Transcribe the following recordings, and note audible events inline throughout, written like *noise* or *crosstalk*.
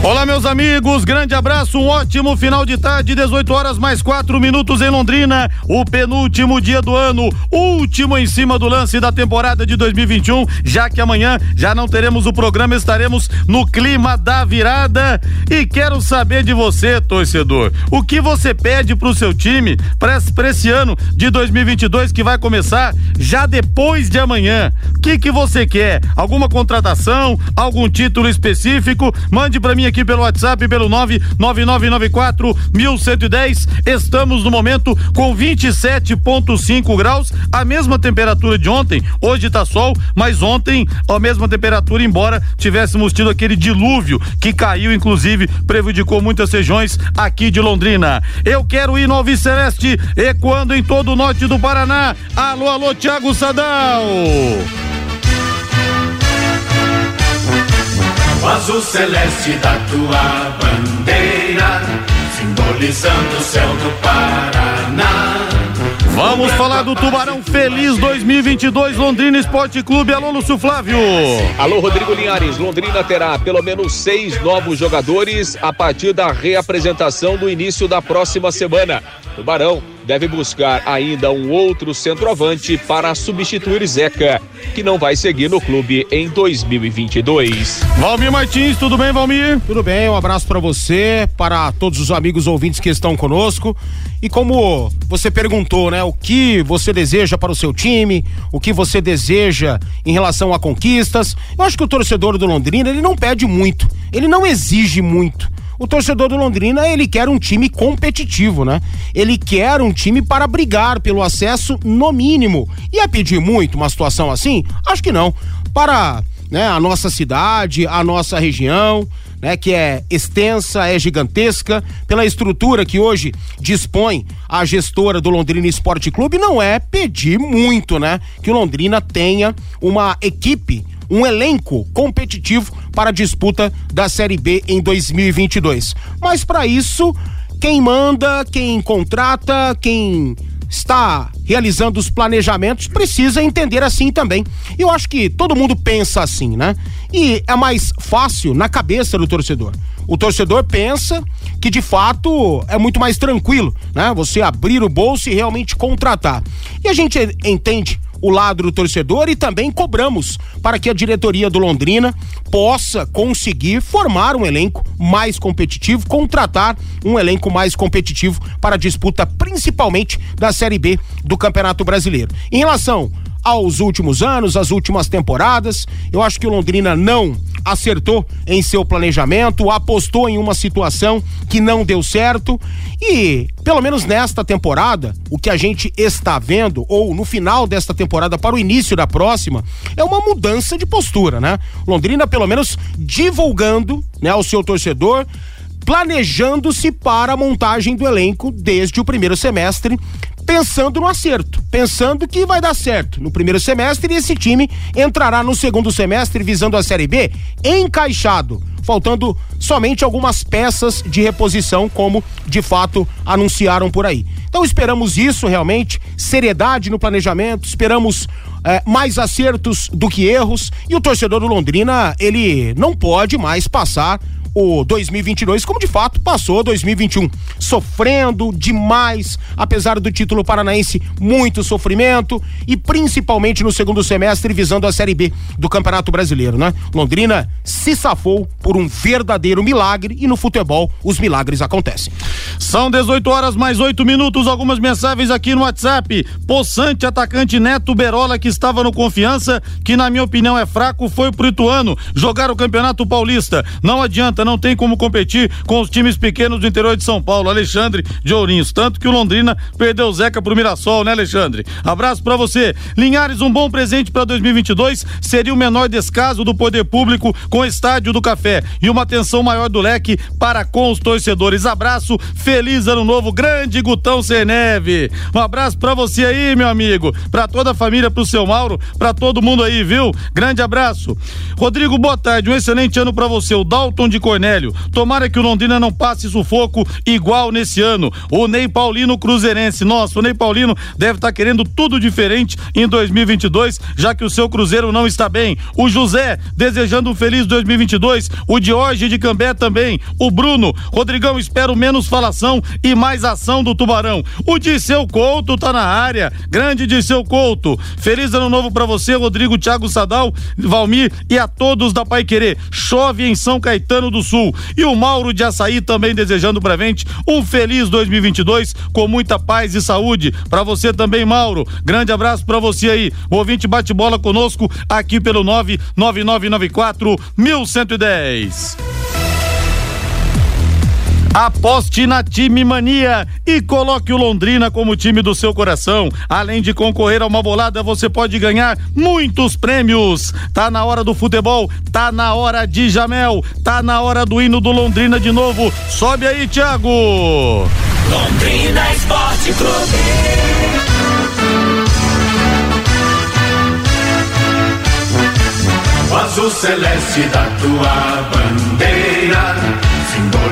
Olá, meus amigos, grande abraço, um ótimo final de tarde, 18 horas mais 4 minutos em Londrina, o penúltimo dia do ano, último em cima do lance da temporada de 2021, já que amanhã já não teremos o programa, estaremos no clima da virada. E quero saber de você, torcedor, o que você pede pro seu time para esse ano de 2022 que vai começar já depois de amanhã? O que que você quer? Alguma contratação? Algum título específico? Mande para mim aqui pelo WhatsApp, pelo 99994 1110. Estamos no momento com 27,5 graus, a mesma temperatura de ontem. Hoje tá sol, mas ontem a mesma temperatura, embora tivéssemos tido aquele dilúvio que caiu, inclusive, prejudicou muitas regiões aqui de Londrina. Eu quero ir no Celeste, ecoando em todo o norte do Paraná. Alô, alô, Thiago Sadal. O azul celeste da tua bandeira, simbolizando o céu do Paraná. Vamos falar do Tubarão Feliz 2022 Londrina Esporte Clube. Alô, Lúcio Flávio. Alô, Rodrigo Linhares. Londrina terá pelo menos seis novos jogadores a partir da reapresentação do início da próxima semana. Tubarão deve buscar ainda um outro centroavante para substituir Zeca, que não vai seguir no clube em 2022. Valmir Martins, tudo bem, Valmir? Tudo bem, um abraço para você, para todos os amigos ouvintes que estão conosco. E como você perguntou, né, o que você deseja para o seu time, o que você deseja em relação a conquistas, eu acho que o torcedor do Londrina, ele não pede muito, ele não exige muito o torcedor do Londrina, ele quer um time competitivo, né? Ele quer um time para brigar pelo acesso no mínimo. E a pedir muito uma situação assim? Acho que não. Para né, a nossa cidade, a nossa região, né, que é extensa, é gigantesca, pela estrutura que hoje dispõe a gestora do Londrina Esporte Clube, não é pedir muito, né? Que o Londrina tenha uma equipe um elenco competitivo para a disputa da Série B em 2022. Mas para isso, quem manda, quem contrata, quem está realizando os planejamentos precisa entender assim também. Eu acho que todo mundo pensa assim, né? E é mais fácil na cabeça do torcedor. O torcedor pensa que de fato é muito mais tranquilo, né? Você abrir o bolso e realmente contratar. E a gente entende o lado do torcedor e também cobramos para que a diretoria do Londrina possa conseguir formar um elenco mais competitivo, contratar um elenco mais competitivo para a disputa principalmente da Série B do Campeonato Brasileiro. Em relação aos últimos anos, às últimas temporadas. Eu acho que o Londrina não acertou em seu planejamento, apostou em uma situação que não deu certo e, pelo menos nesta temporada, o que a gente está vendo, ou no final desta temporada para o início da próxima, é uma mudança de postura, né? Londrina, pelo menos, divulgando né, ao seu torcedor planejando-se para a montagem do elenco desde o primeiro semestre, pensando no acerto, pensando que vai dar certo no primeiro semestre e esse time entrará no segundo semestre visando a Série B encaixado, faltando somente algumas peças de reposição, como de fato anunciaram por aí. Então esperamos isso realmente, seriedade no planejamento, esperamos é, mais acertos do que erros e o torcedor do Londrina ele não pode mais passar o 2022, como de fato passou 2021. Sofrendo demais, apesar do título paranaense, muito sofrimento e principalmente no segundo semestre visando a Série B do Campeonato Brasileiro, né? Londrina se safou por um verdadeiro milagre e no futebol os milagres acontecem. São 18 horas mais 8 minutos, algumas mensagens aqui no WhatsApp. Poçante, atacante Neto Berola, que estava no confiança, que na minha opinião é fraco, foi pro Ituano jogar o Campeonato Paulista. Não adianta, não tem como competir com os times pequenos do interior de São Paulo, Alexandre de Ourinhos. Tanto que o Londrina perdeu o Zeca pro Mirassol, né, Alexandre? Abraço para você. Linhares, um bom presente para 2022 seria o menor descaso do poder público com o Estádio do Café e uma atenção maior do leque para com os torcedores. Abraço, feliz ano novo, grande Gutão Neve. Um abraço para você aí, meu amigo, para toda a família, pro seu Mauro, para todo mundo aí, viu? Grande abraço. Rodrigo, boa tarde, um excelente ano para você. O Dalton de Cornélio. Tomara que o Londrina não passe sufoco igual nesse ano. O Ney Paulino Cruzeirense. Nossa, o Ney Paulino deve estar tá querendo tudo diferente em 2022, já que o seu Cruzeiro não está bem. O José desejando um feliz 2022. O Diorge de Cambé também. O Bruno. Rodrigão, espero menos falação e mais ação do Tubarão. O Disseu Couto tá na área. Grande Disseu Couto. Feliz ano novo para você, Rodrigo Thiago Sadal, Valmir e a todos da Pai Querer. Chove em São Caetano do Sul. E o Mauro de Açaí também desejando pra gente um feliz 2022 com muita paz e saúde. Para você também, Mauro. Grande abraço para você aí. O ouvinte bate bola conosco aqui pelo 99994 1110. Aposte na Time Mania e coloque o Londrina como time do seu coração. Além de concorrer a uma bolada, você pode ganhar muitos prêmios. Tá na hora do futebol, tá na hora de Jamel, tá na hora do hino do Londrina de novo. Sobe aí, Thiago. Londrina Esporte Clube. O azul celeste da tua bandeira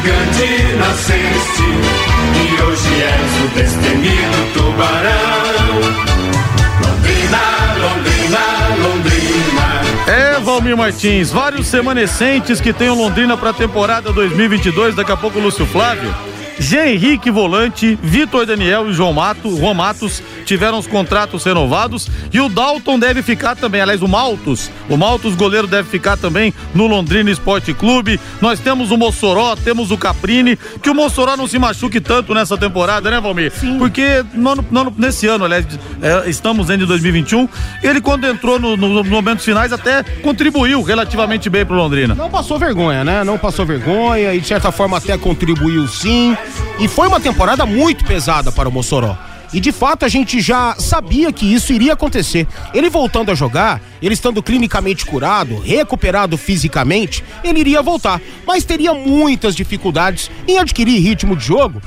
Gigante nasceste e hoje és o destemido tubarão. Londrina, Londrina, Londrina. É, Valmir Martins, vários remanescentes que tem o Londrina para a temporada 2022, daqui a pouco Lúcio Flávio. Jean Henrique Volante, Vitor Daniel e João Mato, Juan Matos tiveram os contratos renovados e o Dalton deve ficar também, aliás, o Maltos, o Maltos goleiro deve ficar também no Londrina Esporte Clube. Nós temos o Mossoró, temos o Caprini, que o Mossoró não se machuque tanto nessa temporada, né, Valmir? Sim. Porque no, no, nesse ano, aliás, é, estamos em 2021, ele quando entrou nos no, no momentos finais até contribuiu relativamente bem pro Londrina. Não passou vergonha, né? Não passou vergonha e de certa forma até contribuiu sim. E foi uma temporada muito pesada para o Mossoró. E de fato a gente já sabia que isso iria acontecer. Ele voltando a jogar, ele estando clinicamente curado, recuperado fisicamente, ele iria voltar, mas teria muitas dificuldades em adquirir ritmo de jogo.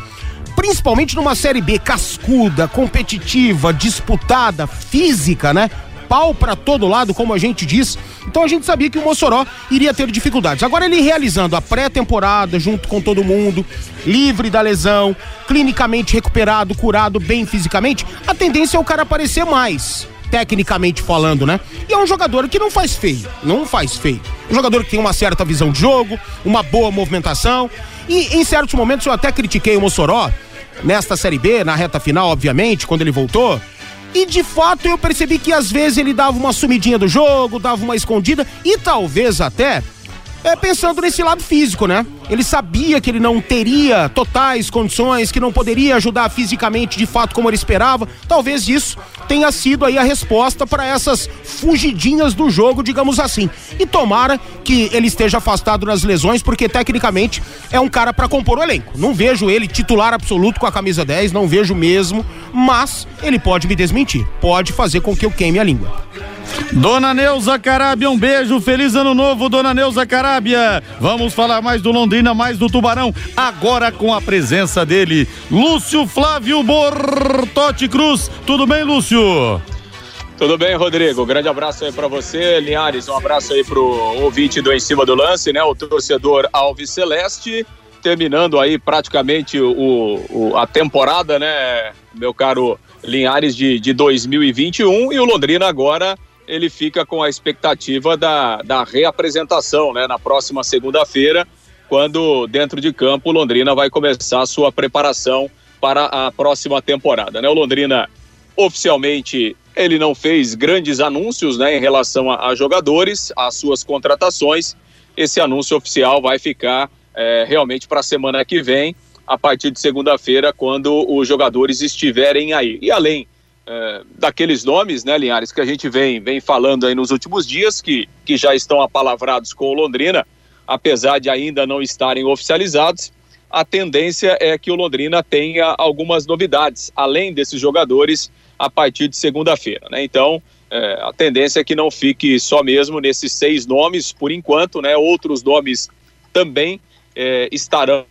Principalmente numa Série B cascuda, competitiva, disputada, física, né? Pau para todo lado, como a gente diz. Então a gente sabia que o Mossoró iria ter dificuldades. Agora ele realizando a pré-temporada junto com todo mundo, livre da lesão, clinicamente recuperado, curado, bem fisicamente, a tendência é o cara aparecer mais tecnicamente falando, né? E é um jogador que não faz feio, não faz feio. Um jogador que tem uma certa visão de jogo, uma boa movimentação. E em certos momentos eu até critiquei o Mossoró, nesta Série B, na reta final, obviamente, quando ele voltou. E de fato eu percebi que às vezes ele dava uma sumidinha do jogo, dava uma escondida e talvez até é, pensando nesse lado físico, né? Ele sabia que ele não teria totais condições, que não poderia ajudar fisicamente de fato como ele esperava. Talvez isso tenha sido aí a resposta para essas fugidinhas do jogo, digamos assim. E tomara que ele esteja afastado nas lesões, porque tecnicamente é um cara para compor o elenco. Não vejo ele titular absoluto com a camisa 10, não vejo mesmo, mas ele pode me desmentir, pode fazer com que eu queime a língua. Dona Neuza Carábia, um beijo, feliz ano novo, Dona Neuza Carábia. Vamos falar mais do Londrina, mais do Tubarão, agora com a presença dele, Lúcio Flávio Bortotti Cruz. Tudo bem, Lúcio? Tudo bem, Rodrigo? Grande abraço aí para você, Linhares. Um abraço aí pro ouvinte do Em Cima do Lance, né? O torcedor Alves Celeste. Terminando aí praticamente o, o a temporada, né, meu caro Linhares de, de 2021 e o Londrina agora ele fica com a expectativa da, da reapresentação né, na próxima segunda-feira, quando dentro de campo Londrina vai começar a sua preparação para a próxima temporada. Né? O Londrina oficialmente ele não fez grandes anúncios né, em relação a, a jogadores, às suas contratações. Esse anúncio oficial vai ficar é, realmente para a semana que vem, a partir de segunda-feira, quando os jogadores estiverem aí. E além é, daqueles nomes, né, Linhares, que a gente vem, vem falando aí nos últimos dias, que, que já estão apalavrados com o Londrina, apesar de ainda não estarem oficializados, a tendência é que o Londrina tenha algumas novidades, além desses jogadores, a partir de segunda-feira. Né? Então, é, a tendência é que não fique só mesmo nesses seis nomes, por enquanto, né? outros nomes também é, estarão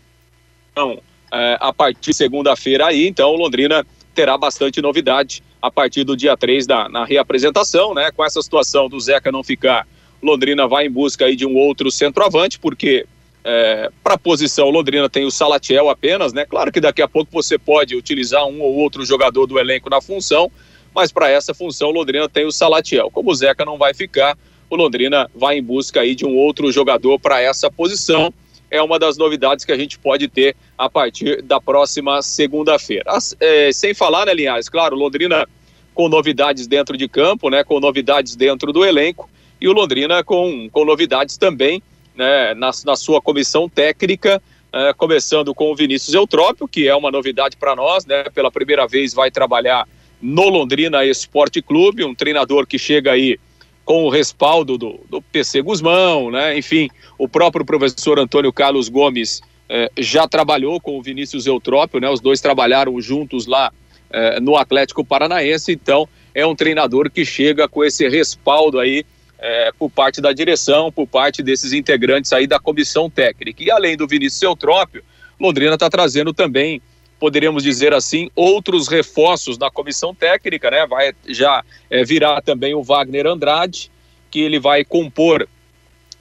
é, a partir de segunda-feira aí, então o Londrina terá bastante novidade a partir do dia 3 da, na reapresentação, né? Com essa situação do Zeca não ficar, Londrina vai em busca aí de um outro centroavante, porque é, para a posição Londrina tem o Salatiel apenas, né? Claro que daqui a pouco você pode utilizar um ou outro jogador do elenco na função, mas para essa função Londrina tem o Salatiel. Como o Zeca não vai ficar, o Londrina vai em busca aí de um outro jogador para essa posição. É uma das novidades que a gente pode ter a partir da próxima segunda-feira. É, sem falar, né, Linhares? Claro, Londrina com novidades dentro de campo, né? Com novidades dentro do elenco e o Londrina com, com novidades também né, na, na sua comissão técnica, é, começando com o Vinícius Eutrópio, que é uma novidade para nós, né, pela primeira vez vai trabalhar no Londrina Esporte Clube, um treinador que chega aí com o respaldo do, do PC Guzmão, né, enfim, o próprio professor Antônio Carlos Gomes é, já trabalhou com o Vinícius Eutrópio, né, os dois trabalharam juntos lá é, no Atlético Paranaense, então é um treinador que chega com esse respaldo aí é, por parte da direção, por parte desses integrantes aí da comissão técnica. E além do Vinícius Eutrópio, Londrina está trazendo também, poderíamos dizer assim, outros reforços na comissão técnica, né? Vai já é, virar também o Wagner Andrade, que ele vai compor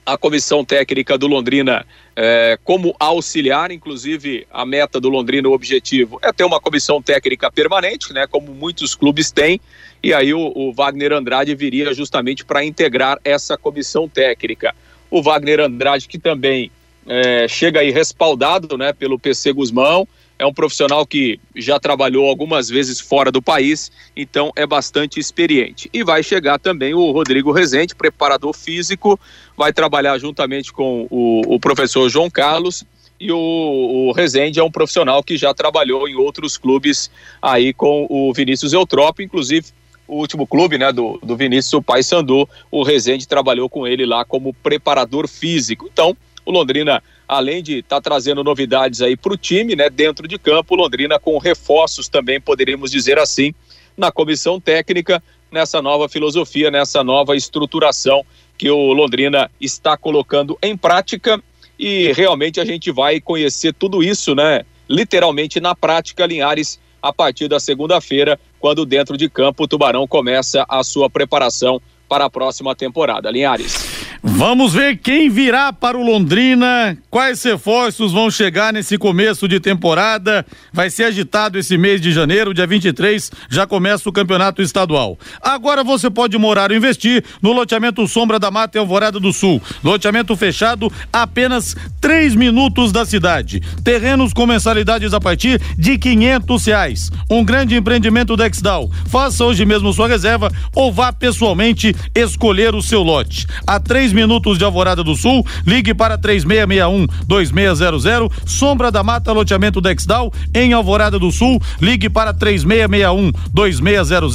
a comissão técnica do Londrina é, como auxiliar, inclusive a meta do Londrina, o objetivo é ter uma comissão técnica permanente, né, como muitos clubes têm, e aí o, o Wagner Andrade viria justamente para integrar essa comissão técnica. O Wagner Andrade, que também é, chega aí respaldado né, pelo PC Guzmão, é um profissional que já trabalhou algumas vezes fora do país, então é bastante experiente. E vai chegar também o Rodrigo Rezende, preparador físico, vai trabalhar juntamente com o, o professor João Carlos. E o, o Rezende é um profissional que já trabalhou em outros clubes aí com o Vinícius Eutrópio, inclusive o último clube, né, do, do Vinícius, o Paysandu, o Rezende trabalhou com ele lá como preparador físico. Então, o Londrina além de estar tá trazendo novidades aí para o time, né, dentro de campo, Londrina com reforços também, poderíamos dizer assim, na comissão técnica, nessa nova filosofia, nessa nova estruturação que o Londrina está colocando em prática e realmente a gente vai conhecer tudo isso, né, literalmente na prática, Linhares, a partir da segunda-feira, quando dentro de campo o Tubarão começa a sua preparação para a próxima temporada. Linhares. Vamos ver quem virá para o Londrina, quais reforços vão chegar nesse começo de temporada. Vai ser agitado esse mês de janeiro, dia 23, já começa o campeonato estadual. Agora você pode morar ou investir no loteamento Sombra da Mata em Alvorada do Sul. Loteamento fechado apenas três minutos da cidade. Terrenos com mensalidades a partir de quinhentos reais. Um grande empreendimento da Exdal. Faça hoje mesmo sua reserva ou vá pessoalmente escolher o seu lote. A três minutos de Alvorada do Sul. Ligue para 3661 2600. Sombra da Mata, loteamento Dexdal, em Alvorada do Sul. Ligue para 3661 2600.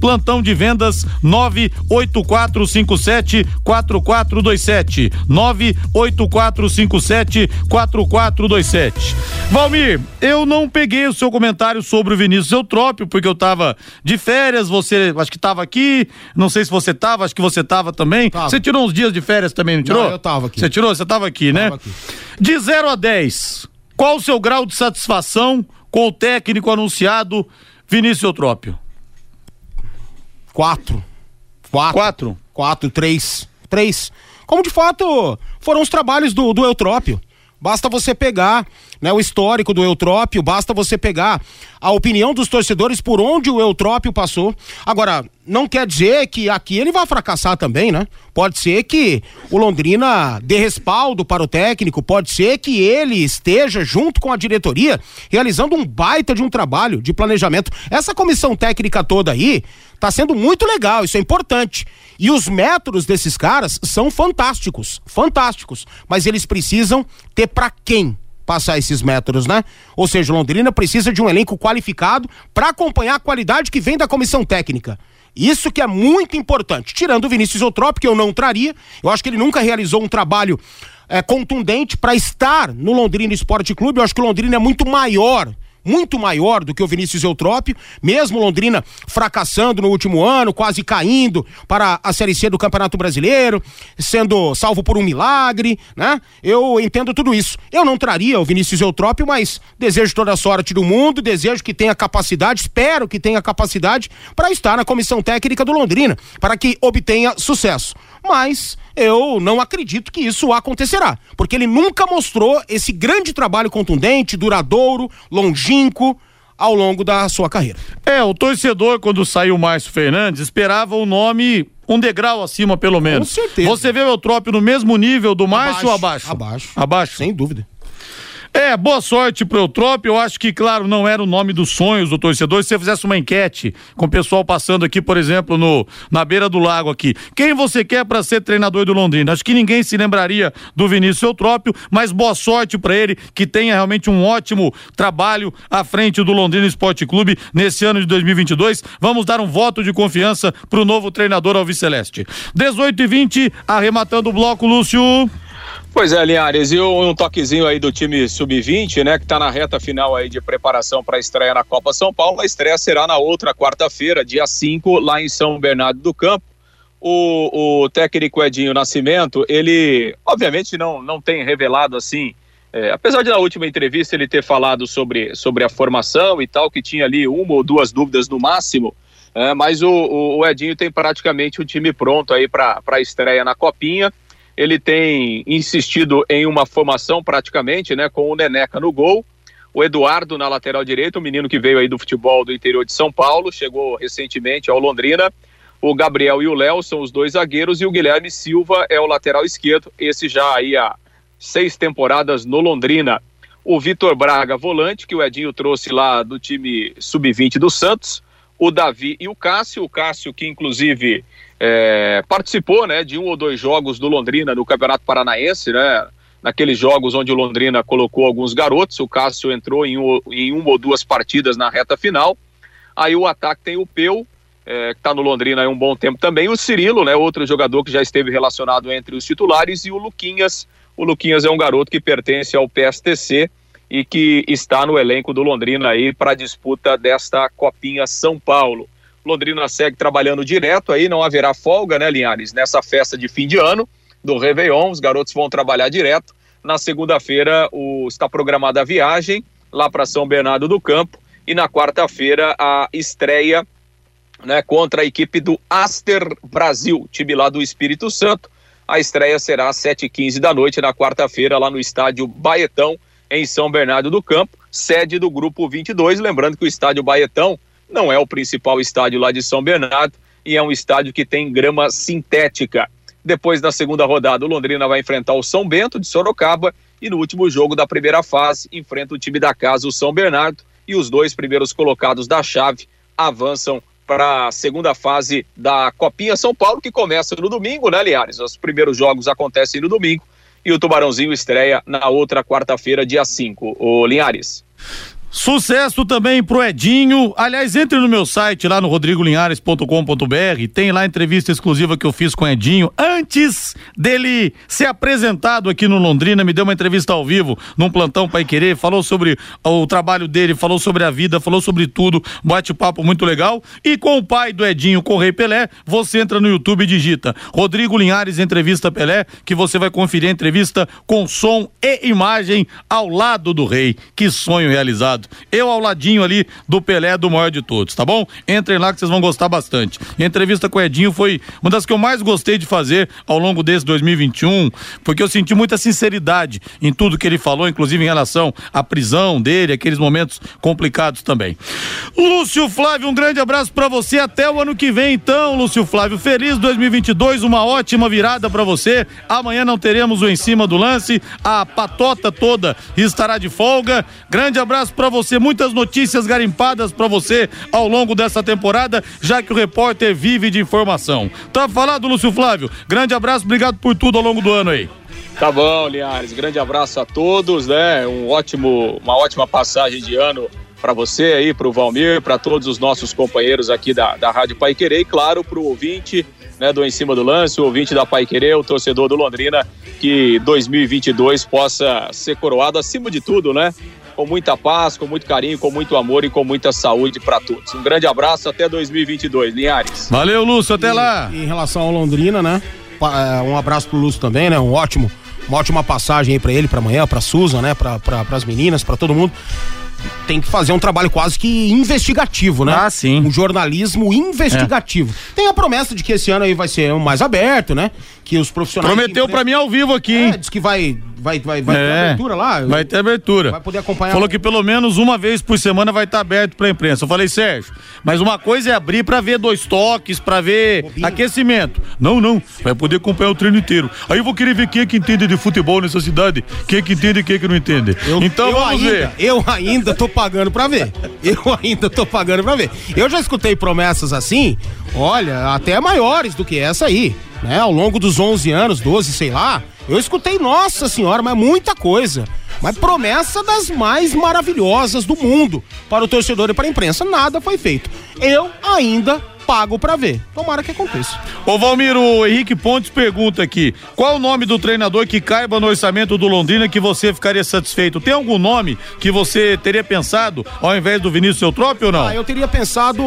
Plantão de vendas 98457 4427. 98457 4427. Valmir, eu não peguei o seu comentário sobre o Vinícius Eutrópio, porque eu tava de férias, você acho que tava aqui, não sei se você tava, acho que você tava também. Tava. Você tirou uns dias de de férias também, não tirou? Não, eu tava aqui. Você tirou? Você tava aqui, né? tava? Aqui. De 0 a 10, qual o seu grau de satisfação com o técnico anunciado Vinícius Eutrópio? Quatro. Quatro. Quatro? Quatro, três. Três. Como de fato foram os trabalhos do, do Eutrópio. Basta você pegar né, o histórico do Eutrópio, basta você pegar a opinião dos torcedores por onde o Eutrópio passou. Agora, não quer dizer que aqui ele vai fracassar também, né? Pode ser que o Londrina dê respaldo para o técnico, pode ser que ele esteja junto com a diretoria realizando um baita de um trabalho de planejamento. Essa comissão técnica toda aí tá sendo muito legal, isso é importante. E os métodos desses caras são fantásticos, fantásticos, mas eles precisam ter para quem passar esses métodos, né? Ou seja, Londrina precisa de um elenco qualificado para acompanhar a qualidade que vem da comissão técnica. Isso que é muito importante. Tirando o Vinícius Eutrópio, que eu não traria, eu acho que ele nunca realizou um trabalho é, contundente para estar no Londrina Esporte Clube. Eu acho que o Londrina é muito maior muito maior do que o Vinícius Eutrópio, mesmo Londrina fracassando no último ano, quase caindo para a Série C do Campeonato Brasileiro, sendo salvo por um milagre, né? Eu entendo tudo isso. Eu não traria o Vinícius Eutrópio, mas desejo toda a sorte do mundo, desejo que tenha capacidade, espero que tenha capacidade para estar na comissão técnica do Londrina, para que obtenha sucesso. Mas eu não acredito que isso acontecerá, porque ele nunca mostrou esse grande trabalho contundente, duradouro, longínquo ao longo da sua carreira. É, o torcedor, quando saiu o Márcio Fernandes, esperava o nome um degrau acima, pelo menos. Com certeza. Você vê o Eutrópio no mesmo nível do Márcio ou abaixo? Abaixo. Abaixo. Sem dúvida. É, boa sorte pro Eutrópio. Eu acho que, claro, não era o nome dos sonhos do torcedor. Se você fizesse uma enquete com o pessoal passando aqui, por exemplo, no, na beira do lago aqui. Quem você quer para ser treinador do Londrina? Acho que ninguém se lembraria do Vinícius Eutrópio, mas boa sorte para ele, que tenha realmente um ótimo trabalho à frente do Londrina Esporte Clube nesse ano de 2022. Vamos dar um voto de confiança pro novo treinador Alves Celeste. 18 e 20, arrematando o bloco, Lúcio. Pois é, Linhares, e um toquezinho aí do time sub-20, né, que está na reta final aí de preparação para a estreia na Copa São Paulo. A estreia será na outra quarta-feira, dia 5, lá em São Bernardo do Campo. O, o técnico Edinho Nascimento, ele obviamente não, não tem revelado assim, é, apesar de na última entrevista ele ter falado sobre, sobre a formação e tal, que tinha ali uma ou duas dúvidas no máximo, é, mas o, o, Edinho tem praticamente o time pronto aí para a estreia na Copinha ele tem insistido em uma formação praticamente, né, com o Neneca no gol, o Eduardo na lateral direita, o menino que veio aí do futebol do interior de São Paulo, chegou recentemente ao Londrina. O Gabriel e o Léo são os dois zagueiros e o Guilherme Silva é o lateral esquerdo, esse já aí há seis temporadas no Londrina. O Vitor Braga, volante, que o Edinho trouxe lá do time sub-20 do Santos. O Davi e o Cássio, o Cássio que inclusive é, participou né, de um ou dois jogos do Londrina no Campeonato Paranaense, né? Naqueles jogos onde o Londrina colocou alguns garotos, o Cássio entrou em, um, em uma ou duas partidas na reta final. Aí o ataque tem o Peu, é, que está no Londrina há um bom tempo também, o Cirilo, né, outro jogador que já esteve relacionado entre os titulares, e o Luquinhas. O Luquinhas é um garoto que pertence ao PSTC e que está no elenco do Londrina aí para a disputa desta Copinha São Paulo. Londrina segue trabalhando direto aí, não haverá folga, né, Linhares? Nessa festa de fim de ano do Réveillon, os garotos vão trabalhar direto. Na segunda-feira está programada a viagem lá para São Bernardo do Campo e na quarta-feira a estreia né, contra a equipe do Aster Brasil, time lá do Espírito Santo. A estreia será às 7h15 da noite na quarta-feira lá no estádio Baetão, em São Bernardo do Campo, sede do grupo 22. Lembrando que o estádio Baetão não é o principal estádio lá de São Bernardo e é um estádio que tem grama sintética. Depois da segunda rodada, o Londrina vai enfrentar o São Bento de Sorocaba e no último jogo da primeira fase enfrenta o time da casa, o São Bernardo, e os dois primeiros colocados da chave avançam para a segunda fase da Copinha São Paulo, que começa no domingo, né, Liares? Os primeiros jogos acontecem no domingo e o Tubarãozinho estreia na outra quarta-feira, dia 5. O Linhares. Sucesso também pro Edinho. Aliás, entre no meu site lá no rodrigolinhares.com.br, tem lá a entrevista exclusiva que eu fiz com o Edinho antes dele ser apresentado aqui no Londrina, me deu uma entrevista ao vivo num plantão Pai Querer, falou sobre o trabalho dele, falou sobre a vida, falou sobre tudo, bate-papo muito legal. E com o pai do Edinho, com o Rei Pelé, você entra no YouTube e digita Rodrigo Linhares entrevista Pelé, que você vai conferir a entrevista com som e imagem ao lado do rei. Que sonho realizado lado. Eu ao ladinho ali do Pelé, do maior de todos, tá bom? Entrem lá que vocês vão gostar bastante. A entrevista com o Edinho foi uma das que eu mais gostei de fazer ao longo desse 2021, porque eu senti muita sinceridade em tudo que ele falou, inclusive em relação à prisão dele, aqueles momentos complicados também. Lúcio Flávio, um grande abraço para você até o ano que vem, então, Lúcio Flávio. Feliz 2022, uma ótima virada para você. Amanhã não teremos o em cima do lance, a patota toda estará de folga. Grande abraço para você, muitas notícias garimpadas para você ao longo dessa temporada, já que o repórter vive de informação. Tá falado, Lúcio Flávio? Grande abraço, obrigado por tudo ao longo do ano aí. Tá bom, Linhares. Grande abraço a todos, né? Um ótimo, uma ótima passagem de ano para você aí, para o Valmir, para todos os nossos companheiros aqui da, da Rádio Pai Querer e, claro, para o ouvinte né, do Em Cima do Lance, o ouvinte da Pai Querer, o torcedor do Londrina, que 2022 possa ser coroado acima de tudo, né? Com muita paz, com muito carinho, com muito amor e com muita saúde para todos. Um grande abraço, até 2022, Linhares. Valeu, Lúcio, até e, lá. Em relação ao Londrina, né? É, um abraço pro Lúcio também, né? Um ótimo, uma ótima passagem aí para ele, para amanhã, para Susan, né? Para pra, as meninas, para todo mundo tem que fazer um trabalho quase que investigativo, né? Ah, sim. Um jornalismo investigativo. É. Tem a promessa de que esse ano aí vai ser mais aberto, né? Que os profissionais. Prometeu para mim ao vivo aqui, hein? É, diz que vai vai, vai, vai é, ter abertura lá? Vai ter abertura. Vai poder acompanhar. Falou que pelo menos uma vez por semana vai estar aberto pra imprensa. Eu falei, Sérgio, mas uma coisa é abrir pra ver dois toques, pra ver Bobinho. aquecimento. Não, não. Vai poder acompanhar o treino inteiro. Aí eu vou querer ver quem é que entende de futebol nessa cidade, quem é que entende e quem é que não entende. Eu, então eu vamos ainda, ver. Eu ainda tô pagando pra ver. Eu ainda tô pagando pra ver. Eu já escutei promessas assim, olha, até maiores do que essa aí. Né, ao longo dos 11 anos, 12, sei lá, eu escutei, nossa senhora, mas muita coisa. Mas promessa das mais maravilhosas do mundo para o torcedor e para a imprensa. Nada foi feito. Eu ainda pago para ver. Tomara que aconteça. Ô Valmir, o Henrique Pontes pergunta aqui: qual o nome do treinador que caiba no orçamento do Londrina que você ficaria satisfeito? Tem algum nome que você teria pensado ao invés do Vinícius Eutrópio ou não? Ah, eu teria pensado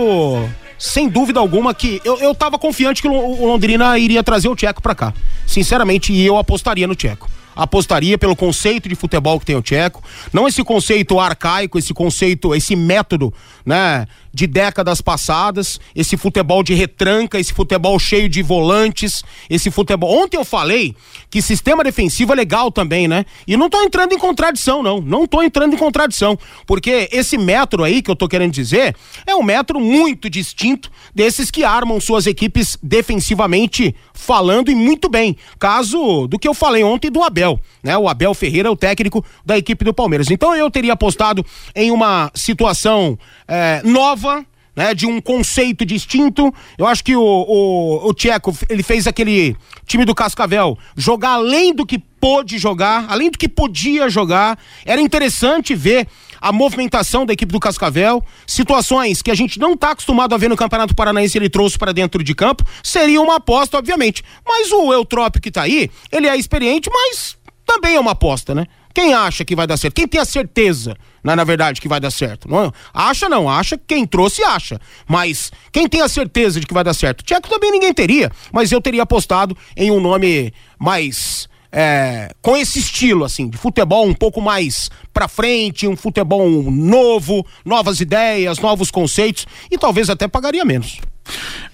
sem dúvida alguma que eu, eu tava confiante que o Londrina iria trazer o Tcheco para cá. Sinceramente, e eu apostaria no Tcheco apostaria pelo conceito de futebol que tem o Tcheco, não esse conceito arcaico, esse conceito, esse método, né, de décadas passadas, esse futebol de retranca, esse futebol cheio de volantes, esse futebol. Ontem eu falei que sistema defensivo é legal também, né? E não tô entrando em contradição, não. Não tô entrando em contradição. Porque esse método aí que eu tô querendo dizer é um método muito distinto desses que armam suas equipes defensivamente falando e muito bem. Caso do que eu falei ontem do Abel, né? O Abel Ferreira, o técnico da equipe do Palmeiras. Então eu teria apostado em uma situação é, nova, né, de um conceito distinto. Eu acho que o, o, o Tcheco, ele fez aquele time do Cascavel jogar além do que pôde jogar, além do que podia jogar. Era interessante ver a movimentação da equipe do Cascavel, situações que a gente não está acostumado a ver no Campeonato Paranaense, ele trouxe para dentro de campo, seria uma aposta, obviamente. Mas o Eutrópio que está aí, ele é experiente, mas também é uma aposta, né? Quem acha que vai dar certo? Quem tem a certeza, né, na verdade, que vai dar certo? Não, acha não, acha quem trouxe acha. Mas quem tem a certeza de que vai dar certo? Tcheco também ninguém teria, mas eu teria apostado em um nome mais é, com esse estilo, assim, de futebol um pouco mais pra frente, um futebol novo, novas ideias, novos conceitos e talvez até pagaria menos.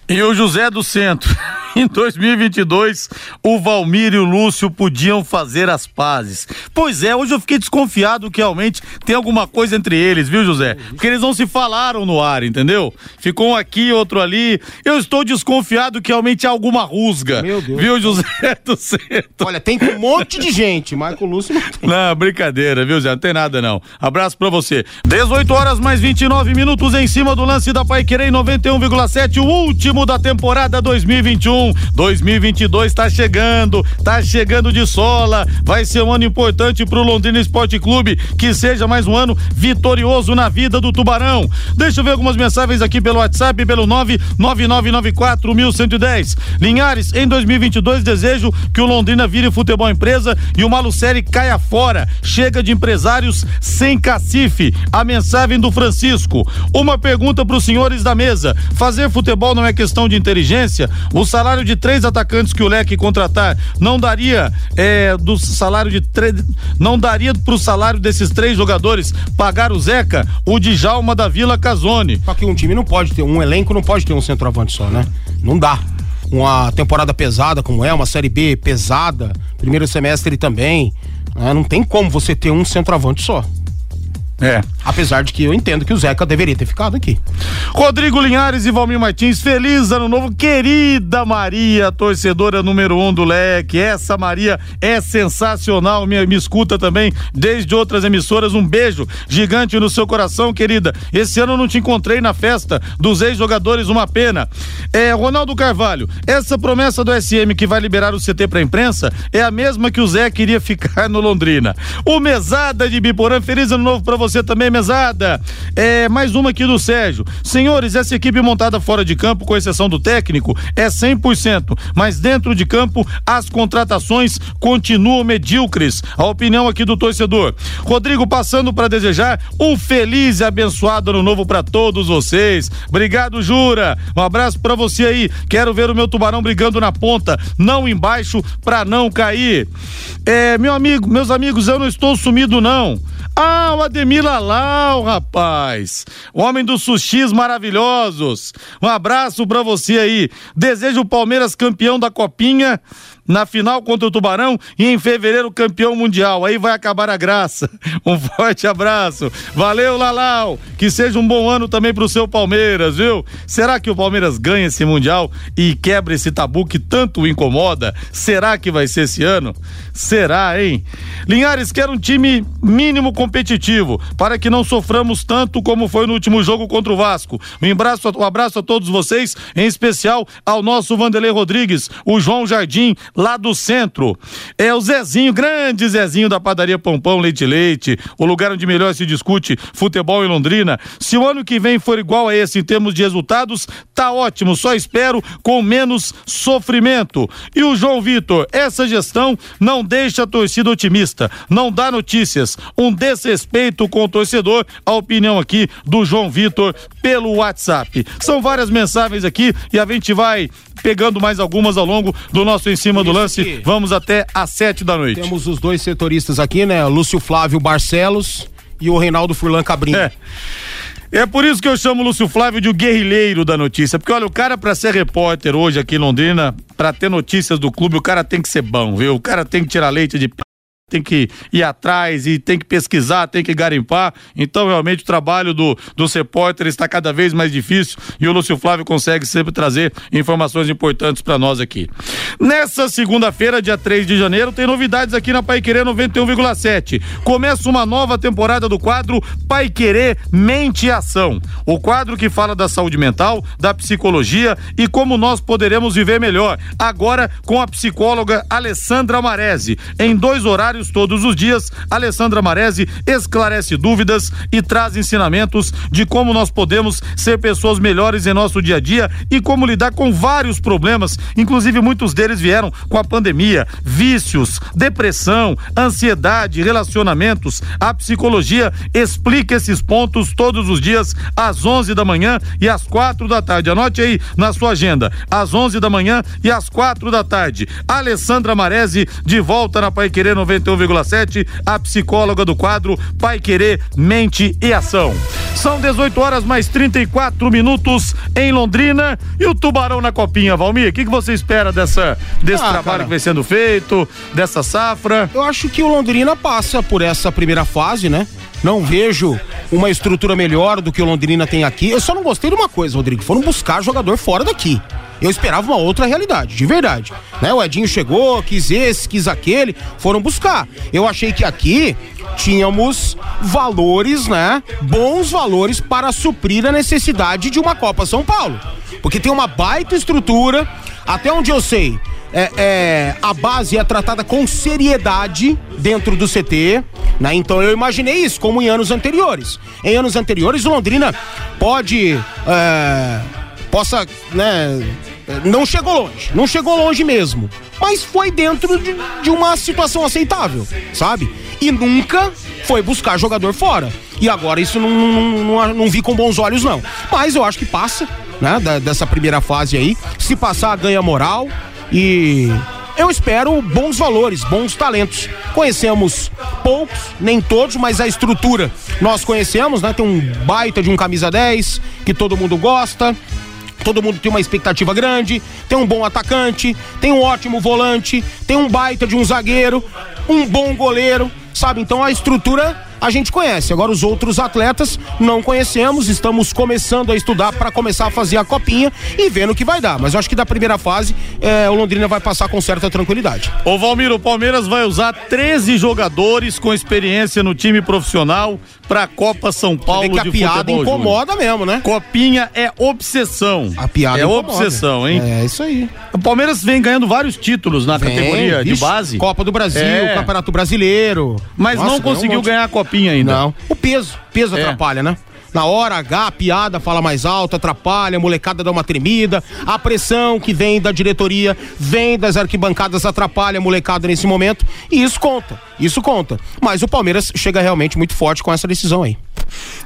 E o José do Centro. *laughs* Em 2022, o Valmir e o Lúcio podiam fazer as pazes. Pois é, hoje eu fiquei desconfiado que realmente tem alguma coisa entre eles, viu, José? Porque eles não se falaram no ar, entendeu? Ficou um aqui, outro ali. Eu estou desconfiado que realmente há alguma rusga. Meu Deus. Viu, José do Centro? Olha, tem um monte de gente, mas com o Lúcio não tem. Não, brincadeira, viu, Zé? Não tem nada, não. Abraço pra você. 18 horas mais 29 minutos em cima do lance da Pai Querer 91,7, o último da temporada 2021. 2022 tá chegando, tá chegando de sola. Vai ser um ano importante pro Londrina Esporte Clube, que seja mais um ano vitorioso na vida do Tubarão. Deixa eu ver algumas mensagens aqui pelo WhatsApp, pelo 999941110. Linhares, em 2022 desejo que o Londrina vire futebol empresa e o Malucelli caia fora. Chega de empresários sem cacife. A mensagem do Francisco. Uma pergunta para os senhores da mesa. Fazer futebol não é questão questão de inteligência, o salário de três atacantes que o Leque contratar não daria é, do salário de três. Não daria pro salário desses três jogadores pagar o Zeca, o Djalma da Vila Casone. Só que um time não pode ter, um elenco não pode ter um centroavante só, né? Não dá. Uma temporada pesada como é, uma série B pesada, primeiro semestre também. Né? Não tem como você ter um centroavante só. É. Apesar de que eu entendo que o Zeca deveria ter ficado aqui. Rodrigo Linhares e Valmir Martins, feliz ano novo, querida Maria, torcedora número um do Leque. Essa Maria é sensacional, me, me escuta também desde outras emissoras. Um beijo gigante no seu coração, querida. Esse ano eu não te encontrei na festa dos ex-jogadores, uma pena. É, Ronaldo Carvalho, essa promessa do SM que vai liberar o CT pra imprensa é a mesma que o Zé queria ficar no Londrina. O Mesada de Biporã, feliz ano novo pra você você também, mesada. É, mais uma aqui do Sérgio. Senhores, essa equipe montada fora de campo, com exceção do técnico, é 100%, mas dentro de campo as contratações continuam medíocres. A opinião aqui do torcedor. Rodrigo, passando para desejar um feliz e abençoado ano novo para todos vocês. Obrigado, Jura. Um abraço para você aí. Quero ver o meu tubarão brigando na ponta, não embaixo, para não cair. É, meu amigo, meus amigos, eu não estou sumido não. Ah, o Ademir Lalau, rapaz. O homem dos sushis maravilhosos. Um abraço pra você aí. Desejo o Palmeiras campeão da Copinha na final contra o Tubarão e em fevereiro campeão mundial. Aí vai acabar a graça. *laughs* Um forte abraço. Valeu, Lalau. Que seja um bom ano também pro seu Palmeiras, viu? Será que o Palmeiras ganha esse mundial e quebra esse tabu que tanto o incomoda? Será que vai ser esse ano? Será, hein? Linhares quer um time mínimo competitivo para que não soframos tanto como foi no último jogo contra o Vasco. Um abraço, um abraço a todos vocês, em especial ao nosso Vanderlei Rodrigues, o João Jardim, lá do centro. É o Zezinho, grande Zezinho da padaria Pompão Leite Leite, o lugar onde melhor se discute futebol em Londrina. Se o ano que vem for igual a esse em termos de resultados, tá ótimo, só espero com menos sofrimento. E o João Vitor, essa gestão não deixa a torcida otimista, não dá notícias, um desrespeito com o torcedor, a opinião aqui do João Vitor pelo WhatsApp. São várias mensagens aqui e a gente vai pegando mais algumas ao longo do nosso em cima do lance. Vamos até às sete da noite. Temos os dois setoristas aqui, né? Lúcio Flávio Barcelos e o Reinaldo Furlan Cabrinho. É. É por isso que eu chamo o Lúcio Flávio de o guerrilheiro da notícia. Porque, olha, o cara, para ser repórter hoje aqui em Londrina, para ter notícias do clube, o cara tem que ser bom, viu? O cara tem que tirar leite de tem que ir atrás e tem que pesquisar, tem que garimpar. Então, realmente, o trabalho do, do repórter está cada vez mais difícil e o Lúcio Flávio consegue sempre trazer informações importantes para nós aqui. Nessa segunda-feira, dia 3 de janeiro, tem novidades aqui na Pai Querer 91,7. Começa uma nova temporada do quadro Pai Querer Mente e Ação. O quadro que fala da saúde mental, da psicologia e como nós poderemos viver melhor. Agora com a psicóloga Alessandra Marese, em dois horários todos os dias, Alessandra Maresi esclarece dúvidas e traz ensinamentos de como nós podemos ser pessoas melhores em nosso dia a dia e como lidar com vários problemas, inclusive muitos deles vieram com a pandemia, vícios, depressão, ansiedade, relacionamentos. A psicologia explica esses pontos todos os dias às 11 da manhã e às quatro da tarde. Anote aí na sua agenda, às 11 da manhã e às quatro da tarde. Alessandra Maresi de volta na Pai Querer 90 91,7, a psicóloga do quadro Pai Querer, Mente e Ação. São 18 horas mais 34 minutos em Londrina e o Tubarão na Copinha, Valmir. O que, que você espera dessa, desse ah, trabalho cara. que vem sendo feito, dessa safra? Eu acho que o Londrina passa por essa primeira fase, né? Não vejo uma estrutura melhor do que o Londrina tem aqui. Eu só não gostei de uma coisa, Rodrigo. Foram buscar jogador fora daqui. Eu esperava uma outra realidade, de verdade. Né? O Edinho chegou, quis esse, quis aquele, foram buscar. Eu achei que aqui tínhamos valores, né? Bons valores para suprir a necessidade de uma Copa São Paulo. Porque tem uma baita estrutura, até onde eu sei, é, é, a base é tratada com seriedade dentro do CT, né? Então eu imaginei isso, como em anos anteriores. Em anos anteriores, o Londrina pode. É, possa, né? Não chegou longe, não chegou longe mesmo. Mas foi dentro de, de uma situação aceitável, sabe? E nunca foi buscar jogador fora. E agora isso não, não, não, não vi com bons olhos, não. Mas eu acho que passa né? Da, dessa primeira fase aí. Se passar, ganha moral e eu espero bons valores, bons talentos. Conhecemos poucos, nem todos, mas a estrutura nós conhecemos, né? Tem um baita de um camisa 10 que todo mundo gosta. Todo mundo tem uma expectativa grande, tem um bom atacante, tem um ótimo volante, tem um baita de um zagueiro, um bom goleiro, sabe? Então a estrutura a gente conhece. Agora os outros atletas não conhecemos, estamos começando a estudar para começar a fazer a copinha e vendo o que vai dar. Mas eu acho que da primeira fase é, o Londrina vai passar com certa tranquilidade. Ô Valmir, o Palmeiras vai usar 13 jogadores com experiência no time profissional para a Copa São Paulo que a de piada futebol. incomoda mesmo, né? Copinha é obsessão. A piada é incomoda. obsessão, hein? É isso aí. O Palmeiras vem ganhando vários títulos na Vem, categoria de vixe, base. Copa do Brasil, É. Campeonato Brasileiro. Mas Nossa, não conseguiu ganhar a copinha ainda. Não. O peso, peso É. atrapalha, né? Na hora H, a piada fala mais alto, atrapalha, a molecada dá uma tremida, a pressão que vem da diretoria, vem das arquibancadas, atrapalha a molecada nesse momento, e isso conta, isso conta. Mas o Palmeiras chega realmente muito forte com essa decisão aí.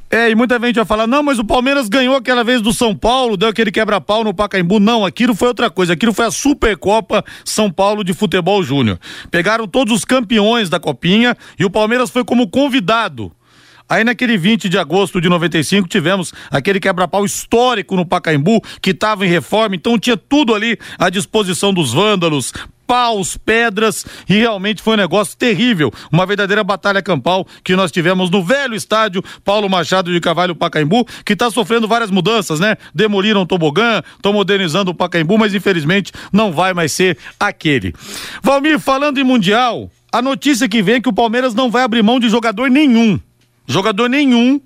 É, e muita gente vai falar, não, mas o Palmeiras ganhou aquela vez do São Paulo, deu aquele quebra-pau no Pacaembu. Não, aquilo foi outra coisa, aquilo foi a Supercopa São Paulo de Futebol Júnior. Pegaram todos os campeões da Copinha e o Palmeiras foi como convidado. Aí naquele 20 de agosto de 95 tivemos aquele quebra-pau histórico no Pacaembu, que estava em reforma, então tinha tudo ali à disposição dos vândalos, paus, pedras, e realmente foi um negócio terrível, uma verdadeira batalha campal que nós tivemos no velho estádio Paulo Machado de Carvalho Pacaembu, que está sofrendo várias mudanças, né? Demoliram o tobogã, estão modernizando o Pacaembu, mas infelizmente não vai mais ser aquele. Valmir, falando em Mundial, a notícia que vem é que o Palmeiras não vai abrir mão de jogador nenhum. Jogador nenhum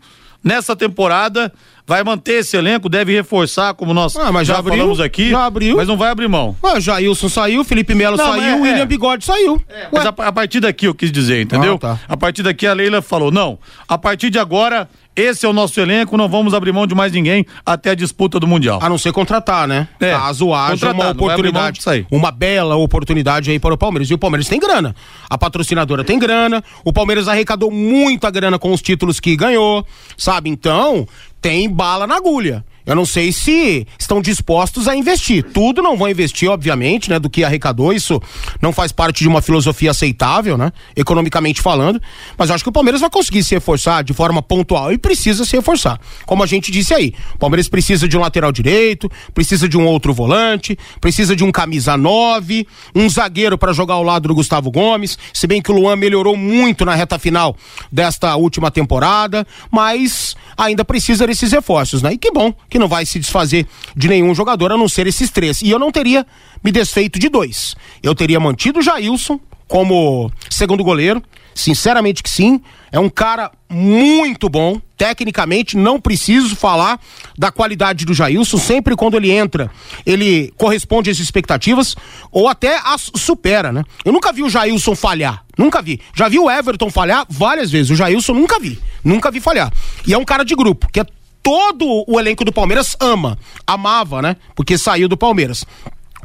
nessa temporada vai manter esse elenco, deve reforçar, como nós Ah, mas já, já abriu, falamos aqui. já abriu. Mas não vai abrir mão. Ué, Jailson saiu, Felipe Melo Não, saiu, mas é- William é. Bigode saiu. Mas Ué, a, a partir daqui eu quis dizer, entendeu? Ah, tá. A partir daqui a Leila falou: não, a partir de agora, esse é o nosso elenco, não vamos abrir mão de mais ninguém até a disputa do Mundial. A não ser contratar, né? É, Caso haja uma oportunidade, uma bela oportunidade aí para o Palmeiras. E o Palmeiras tem grana. A patrocinadora tem grana. O Palmeiras arrecadou muita grana com os títulos que ganhou, sabe? Então, tem bala na agulha. Eu não sei se estão dispostos a investir. Tudo não vão investir, obviamente, né? Do que arrecadou. Isso não faz parte de uma filosofia aceitável, né? Economicamente falando. Mas eu acho que o Palmeiras vai conseguir se reforçar de forma pontual e precisa se reforçar. Como a gente disse aí, o Palmeiras precisa de um lateral direito, precisa de um outro volante, precisa de um camisa 9, um zagueiro para jogar ao lado do Gustavo Gomes. Se bem que o Luan melhorou muito na reta final desta última temporada, mas ainda precisa desses reforços, né? E que bom que não vai se desfazer de nenhum jogador a não ser esses três. E eu não teria me desfeito de dois. Eu teria mantido o Jailson como segundo goleiro. Sinceramente que sim. É um cara muito bom. Tecnicamente, não preciso falar da qualidade do Jailson. Sempre quando ele entra, ele corresponde às expectativas ou até as supera, né? Eu nunca vi o Jailson falhar. Nunca vi. Já vi o Everton falhar várias vezes. O Jailson nunca vi. Nunca vi falhar. E é um cara de grupo, que é todo o elenco do Palmeiras ama. Amava, né? Porque saiu do Palmeiras.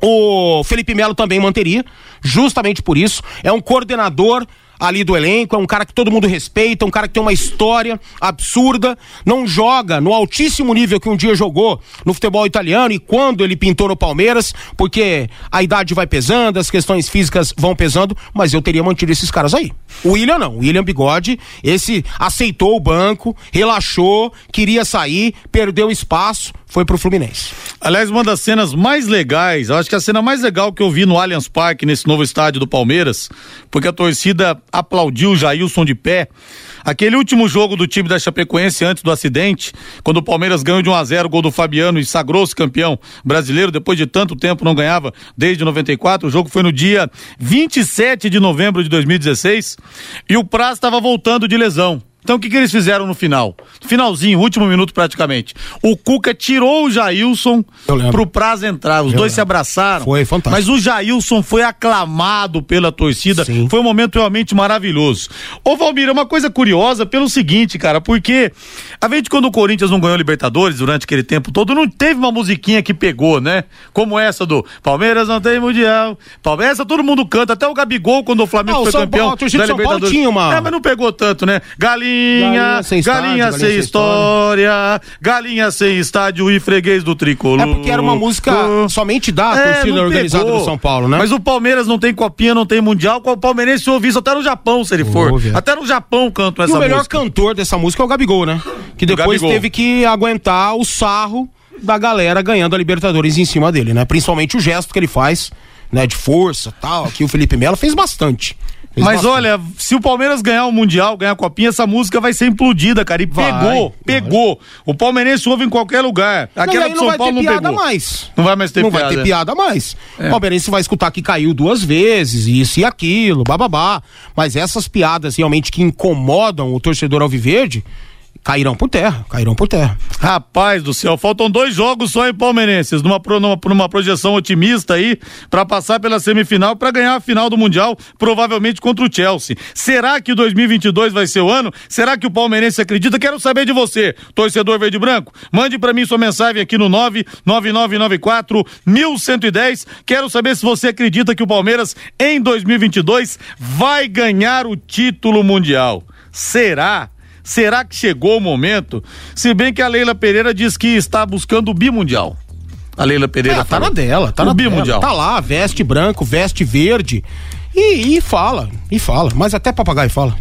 O Felipe Melo também manteria, justamente por isso. É um coordenador ali do elenco, é um cara que todo mundo respeita, um cara que tem uma história absurda, não joga no altíssimo nível que um dia jogou no futebol italiano e quando ele pintou no Palmeiras, porque a idade vai pesando, as questões físicas vão pesando, mas eu teria mantido esses caras aí. O William não, o William Bigode, esse aceitou o banco, relaxou, queria sair, perdeu espaço, foi pro Fluminense. Aliás, uma das cenas mais legais, eu acho que a cena mais legal que eu vi no Allianz Parque, nesse novo estádio do Palmeiras, porque a torcida aplaudiu Jailson de pé. Aquele último jogo do time da Chapecoense antes do acidente, quando o Palmeiras ganhou de 1 a 0 o gol do Fabiano e sagrou-se campeão brasileiro, depois de tanto tempo não ganhava desde 94. O jogo foi no dia 27 de novembro de 2016 e o Praz estava voltando de lesão. Então o que, que eles fizeram no final? Finalzinho, último minuto praticamente. O Cuca tirou o Jailson pro Praz entrar. Os Eu dois se lembro. abraçaram. Foi fantástico. Mas o Jailson foi aclamado pela torcida. Sim. Foi um momento realmente maravilhoso. Ô Valmir, é uma coisa curiosa pelo seguinte, cara, porque a vez de quando o Corinthians não ganhou Libertadores durante aquele tempo todo, não teve uma musiquinha que pegou, né? Como essa do Palmeiras não tem Mundial. Palmeiras, todo mundo canta, até o Gabigol quando o Flamengo Ah, o foi São campeão Paulo, da Paulo Libertadores. tinha uma- É, mas não pegou tanto, né? Galinha galinha, galinha sem, estádio, galinha sem história, história, galinha sem estádio e freguês do tricolor. É porque era uma música somente da é, torcida organizada do São Paulo, né? Mas o Palmeiras não tem copinha, não tem mundial, o palmeirense ouve isso até no Japão, se ele for. Ouve. Até no Japão cantam essa música. o melhor música. cantor dessa música é o Gabigol, né? Que depois teve que aguentar o sarro da galera ganhando a Libertadores em cima dele, né? Principalmente o gesto que ele faz, né? De força tal. Aqui o Felipe Melo fez bastante. Mas olha, se o Palmeiras ganhar o Mundial, ganhar a Copinha, essa música vai ser implodida, cara. E vai, pegou, pegou. O palmeirense ouve em qualquer lugar. Aquela não, do São Paulo não pegou. mais. Não vai mais ter não piada. Não vai ter piada mais. É. O palmeirense vai escutar que caiu duas vezes, isso e aquilo, bababá. Mas essas piadas realmente que incomodam o torcedor alviverde, cairão por terra, cairão por terra. Rapaz do céu, faltam dois jogos só em Palmeirenses, numa, numa, numa projeção otimista aí, para passar pela semifinal, para ganhar a final do Mundial, provavelmente contra o Chelsea. Será que 2022 vai ser o ano? Será que o Palmeirense acredita? Quero saber de você, torcedor verde branco. Mande para mim sua mensagem aqui no 99994 1110. Quero saber se você acredita que o Palmeiras em 2022 vai ganhar o título mundial. Será? Será que chegou o momento? Se bem que a Leila Pereira diz que está buscando o bimundial. A Leila Pereira. É, tá na dela, tá o na bimundial. Dela. Tá lá, veste branco, veste verde. E, e fala, e fala. Mas até papagaio fala.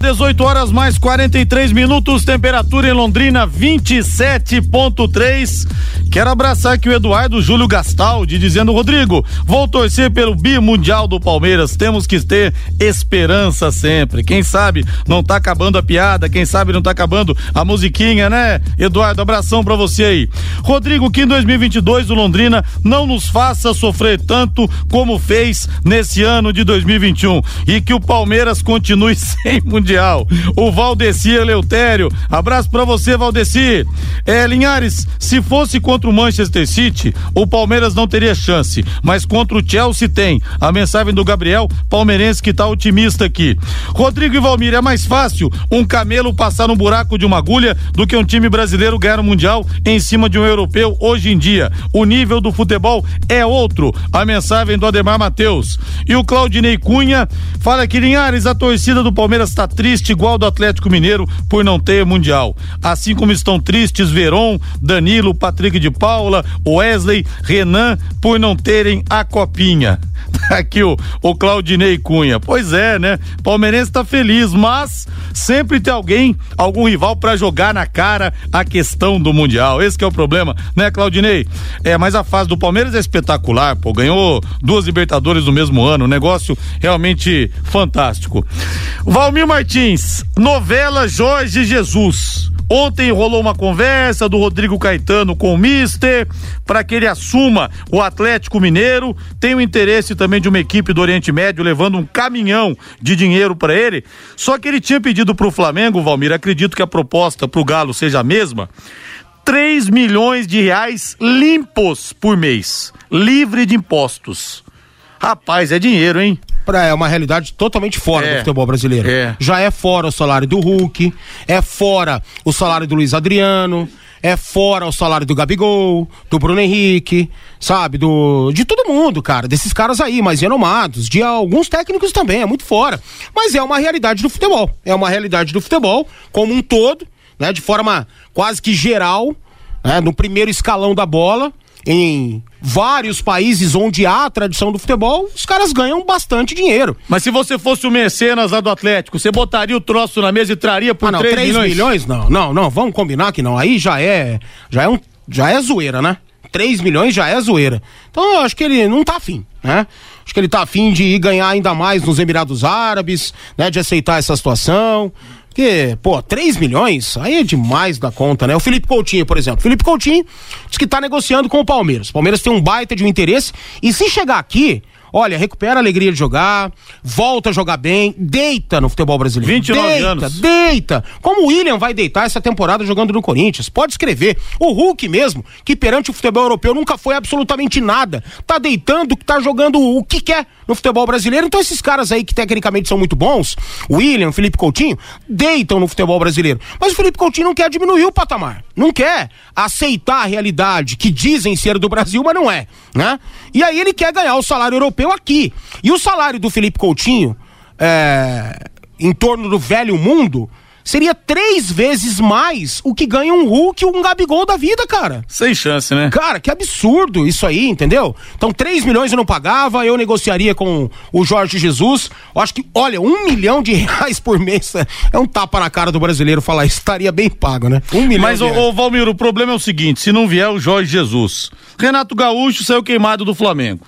18 horas mais 43 minutos, temperatura em Londrina 27.3. Quero abraçar aqui o Eduardo Júlio Gastaldi dizendo: Rodrigo, vou torcer pelo bimundial do Palmeiras. Temos que ter esperança sempre. Quem sabe não tá acabando a piada, quem sabe não tá acabando a musiquinha, né? Eduardo, abração para você aí. Rodrigo, que em 2022 o Londrina não nos faça sofrer tanto como fez nesse ano de 2021 e que o Palmeiras continue *laughs* sem mundial Mundial. O Valdeci Eleutério. Abraço para você, Valdeci. É, Linhares, se fosse contra o Manchester City, o Palmeiras não teria chance, mas contra o Chelsea tem. A mensagem do Gabriel, palmeirense que tá otimista aqui. Rodrigo e Valmir, é mais fácil um camelo passar no buraco de uma agulha do que um time brasileiro ganhar o Mundial em cima de um europeu hoje em dia. O nível do futebol é outro. A mensagem do Ademar Matheus. E o Claudinei Cunha fala que Linhares, a torcida do Palmeiras está triste igual do Atlético Mineiro por não ter Mundial. Assim como estão tristes Veron, Danilo, Patrick de Paula, Wesley, Renan por não terem a copinha. Aqui o, o Claudinei Cunha. Pois é, né? Palmeirense tá feliz, mas sempre tem alguém, algum rival para jogar na cara a questão do Mundial. Esse é o problema, né, Claudinei? É, mas a fase do Palmeiras é espetacular, pô. Ganhou duas Libertadores no mesmo ano. Negócio realmente fantástico. Valmir Martins, novela Jorge Jesus. Ontem rolou uma conversa do Rodrigo Caetano com o Mister para que ele assuma o Atlético Mineiro. Tem o interesse também de uma equipe do Oriente Médio levando um caminhão de dinheiro para ele. Só que ele tinha pedido para o Flamengo, Valmir, acredito que a proposta para o Galo seja a mesma. 3 milhões de reais limpos por mês, livre de impostos. Rapaz, é dinheiro, hein? Pra, é uma realidade totalmente fora é, do futebol brasileiro. É. Já é fora o salário do Hulk, é fora o salário do Luiz Adriano, é fora o salário do Gabigol, do Bruno Henrique, sabe? Do, de todo mundo, cara, desses caras aí, mais renomados, de alguns técnicos também, é muito fora. Mas é uma realidade do futebol. É uma realidade do futebol como um todo, né? De forma quase que geral, né? No primeiro escalão da bola em vários países onde há a tradição do futebol, os caras ganham bastante dinheiro. Mas se você fosse o mecenas lá do Atlético, você botaria o troço na mesa e traria por ah, não, 3, 3 milhões? milhões? Não, não, não, vamos combinar que não. Aí já é, já é um, já é zoeira, né? 3 milhões já é zoeira. Então eu acho que ele não tá afim, né? Acho que ele tá afim de ir ganhar ainda mais nos Emirados Árabes, né? De aceitar essa situação. Porque, pô, 3 milhões, aí é demais da conta, né? O Felipe Coutinho, por exemplo. Felipe Coutinho diz que tá negociando com o Palmeiras. O Palmeiras tem um baita de um interesse. E se chegar aqui, Olha, recupera a alegria de jogar, volta a jogar bem, deita no futebol brasileiro. 29 deita, anos. Deita. Como o William vai deitar essa temporada jogando no Corinthians? Pode escrever. O Hulk mesmo, que perante o futebol europeu nunca foi absolutamente nada, tá deitando, tá jogando o que quer no futebol brasileiro. Então esses caras aí que tecnicamente são muito bons, William, Felipe Coutinho, deitam no futebol brasileiro. Mas o Felipe Coutinho não quer diminuir o patamar. Não quer aceitar a realidade que dizem ser do Brasil, mas não é, né? E aí ele quer ganhar o salário europeu aqui. E o salário do Felipe Coutinho, é, em torno do velho mundo, seria três vezes mais o que ganha um Hulk ou um Gabigol da vida, cara. Sem chance, né? Cara, que absurdo isso aí, entendeu? Então, 3 milhões eu não pagava, eu negociaria com o Jorge Jesus. Eu acho que, olha, um milhão de reais por mês *laughs* é um tapa na cara do brasileiro falar isso, estaria bem pago, né? Um milhão Mas, ô, ô Valmir, o problema é o seguinte: se não vier o Jorge Jesus, Renato Gaúcho saiu queimado do Flamengo.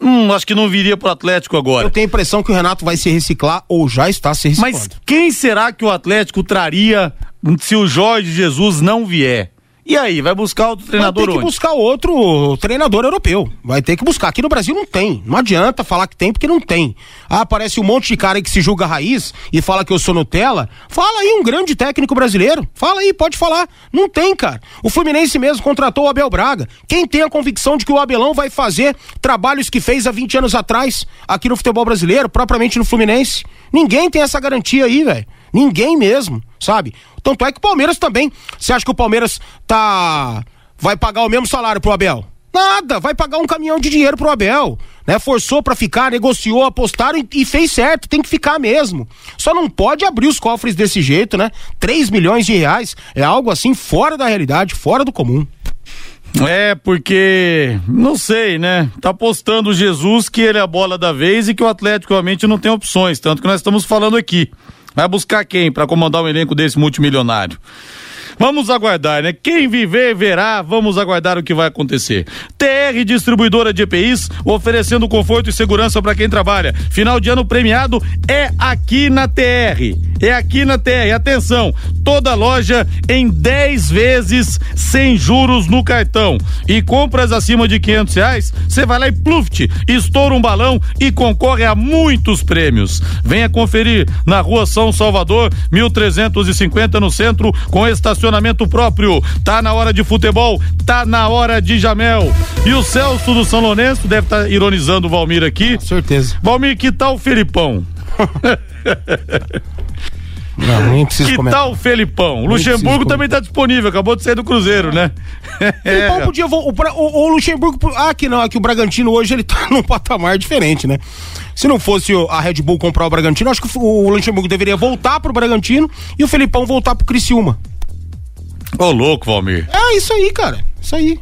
Hum, acho que não viria pro Atlético agora. Eu tenho a impressão que o Renato vai se reciclar ou já está se reciclando. Mas quem será que o Atlético traria se o Jorge Jesus não vier? E aí, vai buscar outro treinador Vai ter que onde? buscar outro treinador europeu. Vai ter que buscar. Aqui no Brasil não tem. Não adianta falar que tem, porque não tem. Ah, aparece um monte de cara aí que se julga raiz e fala que eu sou Nutella. Fala aí um grande técnico brasileiro. Fala aí, pode falar. Não tem, cara. O Fluminense mesmo contratou o Abel Braga. Quem tem a convicção de que o Abelão vai fazer trabalhos que fez há 20 anos atrás aqui no futebol brasileiro, propriamente no Fluminense? Ninguém tem essa garantia aí, velho. Ninguém mesmo, sabe? Tanto é que o Palmeiras também. Você acha que o Palmeiras tá. vai pagar o mesmo salário pro Abel? Nada, vai pagar um caminhão de dinheiro pro Abel. Né? Forçou pra ficar, negociou, apostaram e, e fez certo, tem que ficar mesmo. Só não pode abrir os cofres desse jeito, né? 3 milhões de reais é algo assim fora da realidade, fora do comum. É, porque, não sei, né? Tá apostando o Jesus que ele é a bola da vez e que o Atlético realmente não tem opções, tanto que nós estamos falando aqui. Vai buscar quem para comandar um elenco desse multimilionário? Vamos aguardar, né? Quem viver, verá. Vamos aguardar o que vai acontecer. TR Distribuidora de EPIs, oferecendo conforto e segurança para quem trabalha. Final de ano premiado é aqui na TR. É aqui na TR. Atenção, toda loja em 10 vezes sem juros no cartão. E compras acima de 500 reais, você vai lá e pluft, estoura um balão e concorre a muitos prêmios. Venha conferir na rua São Salvador, 1350 no centro, com estacionamento próprio. Tá na hora de futebol, tá na hora de Jamel. E o Celso do São Lourenço deve estar tá ironizando o Valmir aqui. Certeza. Valmir, que tal o Felipão? *laughs* Não, nem preciso que comentar. tal o Felipão? Nem Luxemburgo também tá disponível, acabou de sair do Cruzeiro, né? *laughs* Então podia o, o, o Luxemburgo. Ah, que não, aqui o Bragantino hoje ele tá *laughs* num patamar diferente, né? Se não fosse o- a Red Bull comprar o Bragantino, acho que o, o Luxemburgo deveria voltar pro Bragantino e o Felipão voltar pro Criciúma. Ô, louco, Valmir. É isso aí, cara. Isso aí.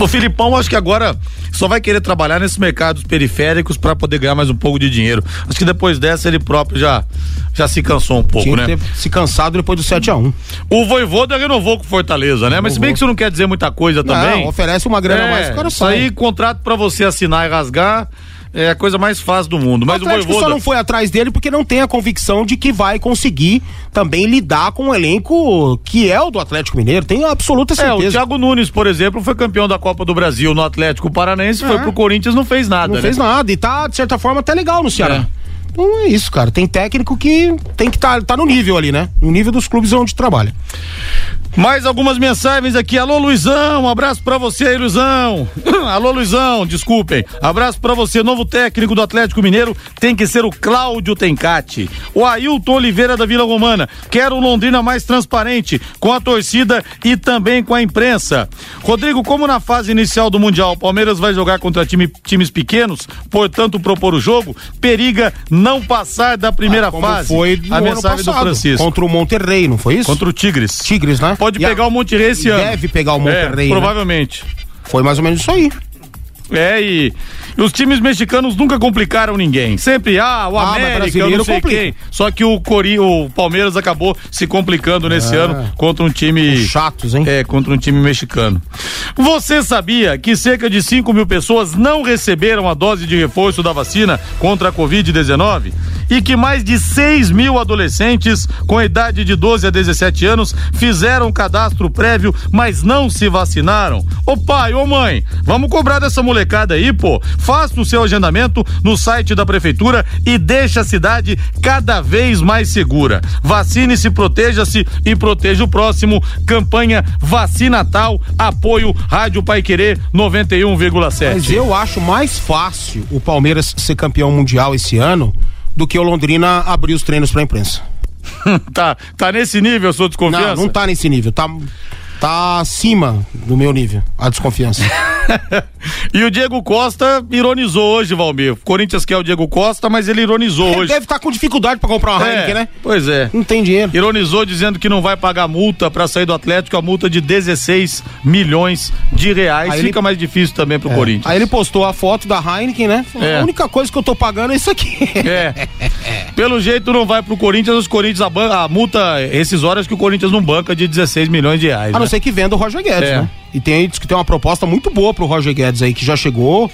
O Filipão, acho que agora só vai querer trabalhar nesses mercados periféricos para poder ganhar mais um pouco de dinheiro. Acho que depois dessa ele próprio já, já se cansou um pouco, Tinha né? ter se cansado depois do 7x1. O Voivoda renovou com Fortaleza, né? Mas se bem que isso não quer dizer muita coisa também. Não, oferece uma grana a mais, o cara isso sai. aí, contrato para você assinar e rasgar é a coisa mais fácil do mundo. Mas o o, Atlético Voivoda... só não foi atrás dele porque não tem a convicção de que vai conseguir também lidar com o elenco que é o do Atlético Mineiro. Tenho absoluta É, certeza. o Thiago Nunes, por exemplo, foi campeão da Copa do Brasil no Atlético Paranaense, foi É. pro Corinthians, não fez nada, Não né? fez nada. E tá, de certa forma, até legal no Ceará. Então é isso, cara. Tem técnico que tem que estar tá, tá no nível ali, né? No nível dos clubes onde trabalha. Mais algumas mensagens aqui. Alô, Luizão, um abraço pra você aí, Luizão. *clears throat* Alô, Luizão, desculpem. Abraço pra você, novo técnico do Atlético Mineiro tem que ser o Cláudio Tencati. O Ailton Oliveira da Vila Romana. Quero Londrina mais transparente, com a torcida e também com a imprensa. Rodrigo, como na fase inicial do Mundial, o Palmeiras vai jogar contra time- times pequenos, portanto propor o jogo, periga não passar da primeira Ah, fase. foi a mensagem do passado, Francisco. Contra o Monterrey, não foi isso? Contra o Tigres. Tigres, né? Pode E a- pegar o Monterrey esse ano. Deve pegar o Monterrey, É, né? provavelmente. Foi mais ou menos isso aí. É, e os times mexicanos nunca complicaram ninguém. Sempre, ah, o Ah, América, eu não sei complica. quem. Só que o, Cori, o Palmeiras acabou se complicando nesse É. ano contra um time. Chatos, hein? É, contra um time mexicano. Você sabia que cerca de 5 mil pessoas não receberam a dose de reforço da vacina contra a Covid-19? E que mais de 6 mil adolescentes com idade de 12 a 17 anos fizeram cadastro prévio, mas não se vacinaram? Ô pai, ô mãe, vamos cobrar dessa molecada aí, pô. Faça o seu agendamento no site da prefeitura e deixe a cidade cada vez mais segura. Vacine-se, proteja-se e proteja o próximo. Campanha Vacinatal, apoio Rádio Pai Querer 91,7. Mas eu acho mais fácil o Palmeiras ser campeão mundial esse ano do que o Londrina abrir os treinos pra imprensa. *laughs* tá, tá nesse nível a sua desconfiança? Não, não tá nesse nível. Tá, tá acima do meu nível, a desconfiança. *laughs* e o Diego Costa ironizou hoje, Valmir. O Corinthians quer o Diego Costa, mas ele ironizou ele hoje. deve estar tá com dificuldade para comprar uma é, Heineken, né? Pois é. Não tem dinheiro. Ironizou dizendo que não vai pagar multa para sair do Atlético, a multa de 16 milhões de reais. Aí Fica ele... mais difícil também pro é. Corinthians. Aí ele postou a foto da Heineken, né? É. A única coisa que eu tô pagando é isso aqui. É. *laughs* Pelo jeito não vai pro Corinthians, os Corinthians, a, a multa, esses horas que o Corinthians não banca de 16 milhões de reais. A né? Ser que venda o Roger Guedes, é. né? E tem, diz que tem uma proposta muito boa pro Roger Guedes aí, que já chegou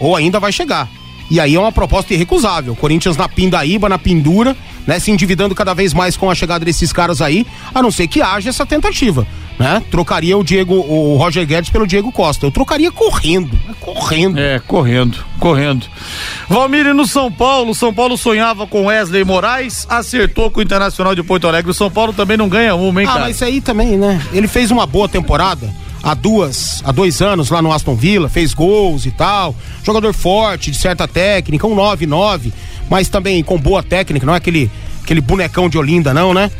ou ainda vai chegar. E aí é uma proposta irrecusável. Corinthians na pindaíba, na pendura, né? Se endividando cada vez mais com a chegada desses caras aí, a não ser que haja essa tentativa, né? Trocaria o Diego, o Roger Guedes pelo Diego Costa. Eu trocaria correndo, né? correndo. É, correndo, correndo. Valmir no São Paulo, São Paulo sonhava com Wesley Moraes, acertou com o Internacional de Porto Alegre. O São Paulo também não ganha uma, hein, ah, cara? Ah, mas isso aí também, né? Ele fez uma boa temporada há duas, há dois anos lá no Aston Villa, fez gols e tal. Jogador forte, de certa técnica, um 9-9, mas também com boa técnica, não é aquele, aquele bonecão de Olinda, não, né?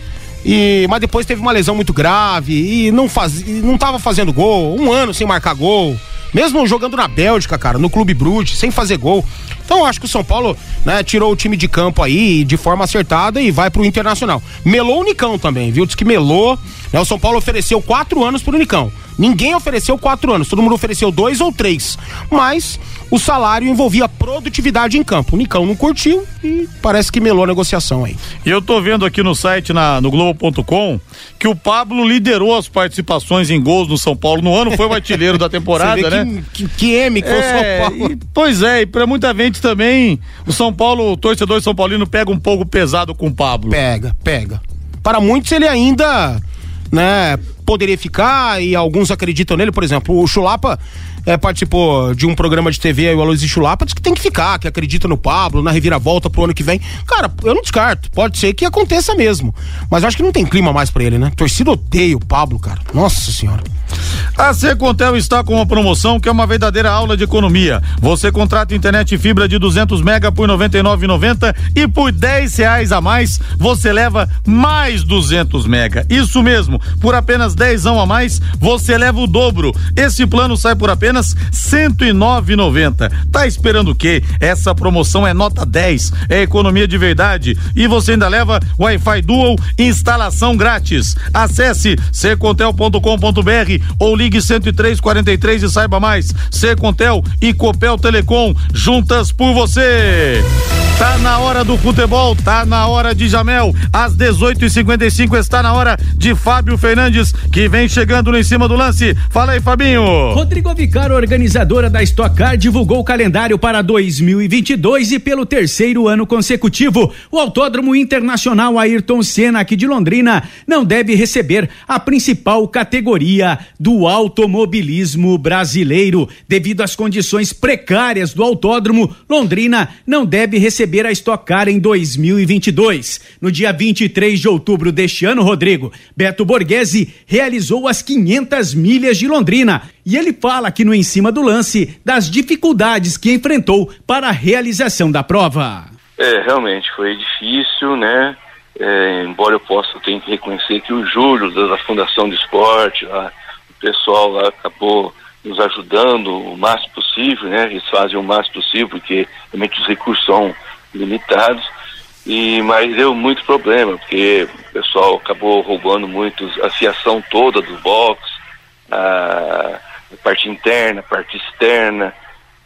E, mas depois teve uma lesão muito grave e não, faz, não tava fazendo gol, um ano sem marcar gol. Mesmo jogando na Bélgica, cara, no Clube Bruges, sem fazer gol. Então eu acho que o São Paulo, né, tirou o time de campo aí de forma acertada e vai pro Internacional. Melou o Nicão também, viu? Diz que melou. Né, o São Paulo ofereceu quatro anos pro Nicão. Ninguém ofereceu quatro anos, todo mundo ofereceu dois ou três. Mas o salário envolvia produtividade em campo. O Nicão não curtiu e parece que melou a negociação aí. E eu tô vendo aqui no site na, no Globo.com que o Pablo liderou as participações em gols no São Paulo no ano, foi o artilheiro da *laughs* temporada, né? Que, que, que M que é, o São Paulo. E, pois é, e pra muita gente também, o São Paulo, o torcedor São Paulino pega um pouco pesado com o Pablo. Pega, pega. Para muitos ele ainda, né, poderia ficar e alguns acreditam nele, por exemplo, o Chulapa é, participou de um programa de TV aí, o Aloysio Chulapa, diz que tem que ficar, que acredita no Pablo, na reviravolta pro ano que vem. Cara, eu não descarto, pode ser que aconteça mesmo. Mas eu acho que não tem clima mais para ele, né? Torcida odeia o Pablo, cara. Nossa senhora. A Secontel está com uma promoção que é uma verdadeira aula de economia. Você contrata internet fibra de 200 mega por 99,90 e por 10 reais a mais você leva mais 200 mega. Isso mesmo, por apenas 10 a mais você leva o dobro. Esse plano sai por apenas 109,90. Tá esperando o quê? Essa promoção é nota 10, é economia de verdade e você ainda leva Wi-Fi Dual instalação grátis. Acesse secontel.com.br ou ligue 10343 e saiba mais. Secontel e Copel Telecom, juntas por você. Tá na hora do futebol, tá na hora de Jamel. Às 18h55 está na hora de Fábio Fernandes, que vem chegando no em cima do lance. Fala aí, Fabinho. Rodrigo Avicar, organizadora da Stock Car, divulgou o calendário para 2022 e pelo terceiro ano consecutivo, o Autódromo Internacional Ayrton Senna aqui de Londrina não deve receber a principal categoria do automobilismo brasileiro. Devido às condições precárias do autódromo, Londrina não deve receber a Stock Car em 2022. No dia 23 de outubro deste ano, Rodrigo, Beto Borghese realizou as 500 milhas de Londrina e ele fala aqui no Em Cima do Lance das dificuldades que enfrentou para a realização da prova. É, realmente foi difícil, né? É, embora eu possa ter que reconhecer que o Júlio da Fundação de Esporte, lá, pessoal lá acabou nos ajudando o máximo possível, né? Eles fazem o máximo possível, porque realmente os recursos são limitados. E, mas deu muito problema, porque o pessoal acabou roubando muito a fiação toda do box, a parte interna, parte externa.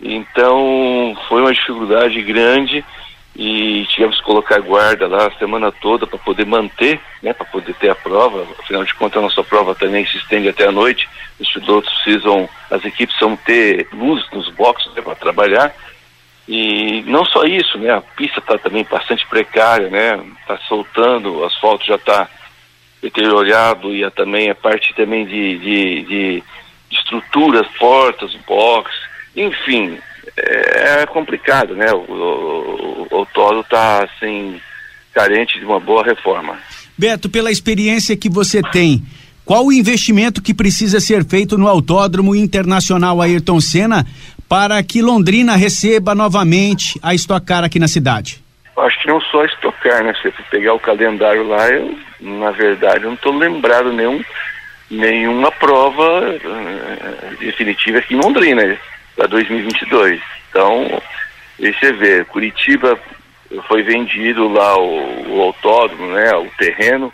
Então foi uma dificuldade grande e tivemos que colocar guarda lá a semana toda para poder manter, né, para poder ter a prova. Afinal de contas, a nossa prova também se estende até a noite. Os pilotos precisam, as equipes precisam ter luz nos boxes né, para trabalhar. E não só isso, né, a pista está também bastante precária, né, está soltando, o asfalto já está deteriorado e a, também a parte também de, de, de estruturas, portas, box, enfim, é, é complicado, né? O, o, o, o Toro está assim carente de uma boa reforma. Beto, pela experiência que você tem, qual o investimento que precisa ser feito no Autódromo Internacional Ayrton Senna para que Londrina receba novamente a estocar aqui na cidade? Acho que não só estocar, né? Se você pegar o calendário lá, eu, na verdade, eu não estou lembrado nenhum nenhuma prova uh, definitiva aqui em Londrina para 2022. Então, você vê, Curitiba foi vendido lá o, o autódromo, né, o terreno,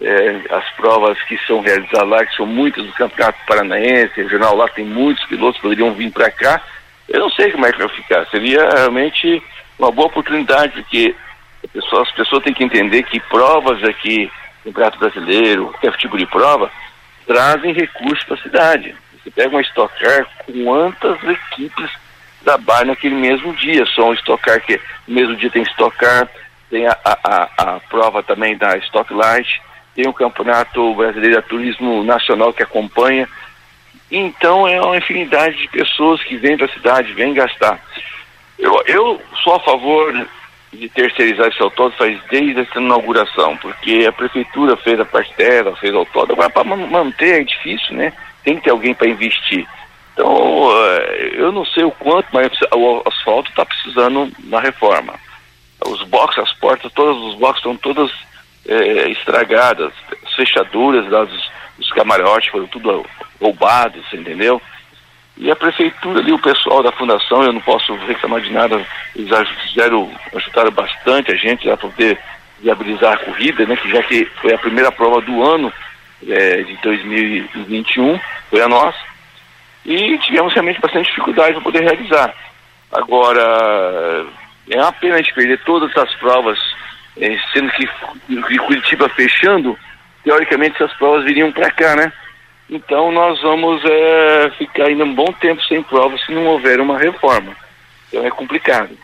é, as provas que são realizadas lá, que são muitas do Campeonato Paranaense, regional lá tem muitos pilotos que poderiam vir para cá. Eu não sei como é que vai ficar. Seria realmente uma boa oportunidade, porque pessoa, as pessoas têm que entender que provas aqui, Campeonato Brasileiro, qualquer tipo de prova, trazem recursos para a cidade. Você pega uma Stock Car, quantas equipes trabalham naquele mesmo dia? Só um Stock Car que no mesmo dia tem Stock Car, tem a, a, a, a prova também da Stock Light, tem o Campeonato Brasileiro de Turismo Nacional que acompanha. Então é uma infinidade de pessoas que vêm para a cidade, vêm gastar. Eu, eu sou a favor de terceirizar esse autódromo faz desde essa inauguração, porque a prefeitura fez a parte dela, fez o autódromo, agora para manter é difícil, né? Tem que ter alguém para investir. Então, eh, eu não sei o quanto, mas o asfalto está precisando na reforma. Os boxes, as portas, todos os boxes estão todas é, estragadas, as fechaduras das, dos camarotes foram tudo roubados, entendeu? E a prefeitura ali, o pessoal da fundação, eu não posso reclamar de nada, eles fizeram, ajudaram bastante a gente a poder viabilizar a corrida, né? Que já que foi a primeira prova do ano é, de 2021, foi a nossa. E tivemos realmente bastante dificuldade para poder realizar. Agora, é uma pena a gente perder todas essas provas é, sendo que, que Curitiba fechando, teoricamente essas provas viriam para cá, né? Então nós vamos é, ficar ainda um bom tempo sem provas se não houver uma reforma. Então é complicado.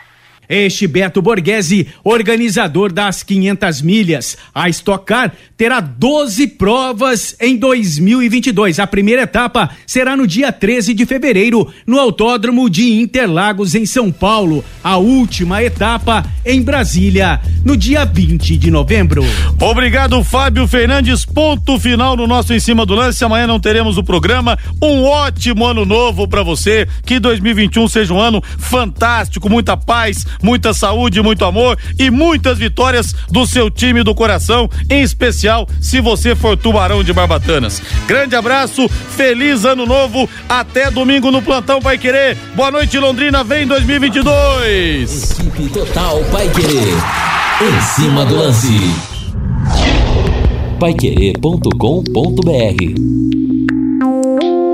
Este Beto Borghese, organizador das 500 milhas. A Stock Car terá 12 provas em 2022. A primeira etapa será no dia 13 de fevereiro, no Autódromo de Interlagos, em São Paulo. A última etapa em Brasília, no dia 20 de novembro. Obrigado, Fábio Fernandes. Ponto final no nosso Em Cima do Lance. Amanhã não teremos o programa. Um ótimo ano novo para você. Que 2021 seja um ano fantástico, muita paz, muita saúde, muito amor e muitas vitórias do seu time do coração, em especial se você for tubarão de Barbatanas. Grande abraço, feliz ano novo, até domingo no plantão Pai Querer. Boa noite, Londrina, vem 2022. Equipe Total Pai Querer. Em cima do lance. Paiquerê.com.br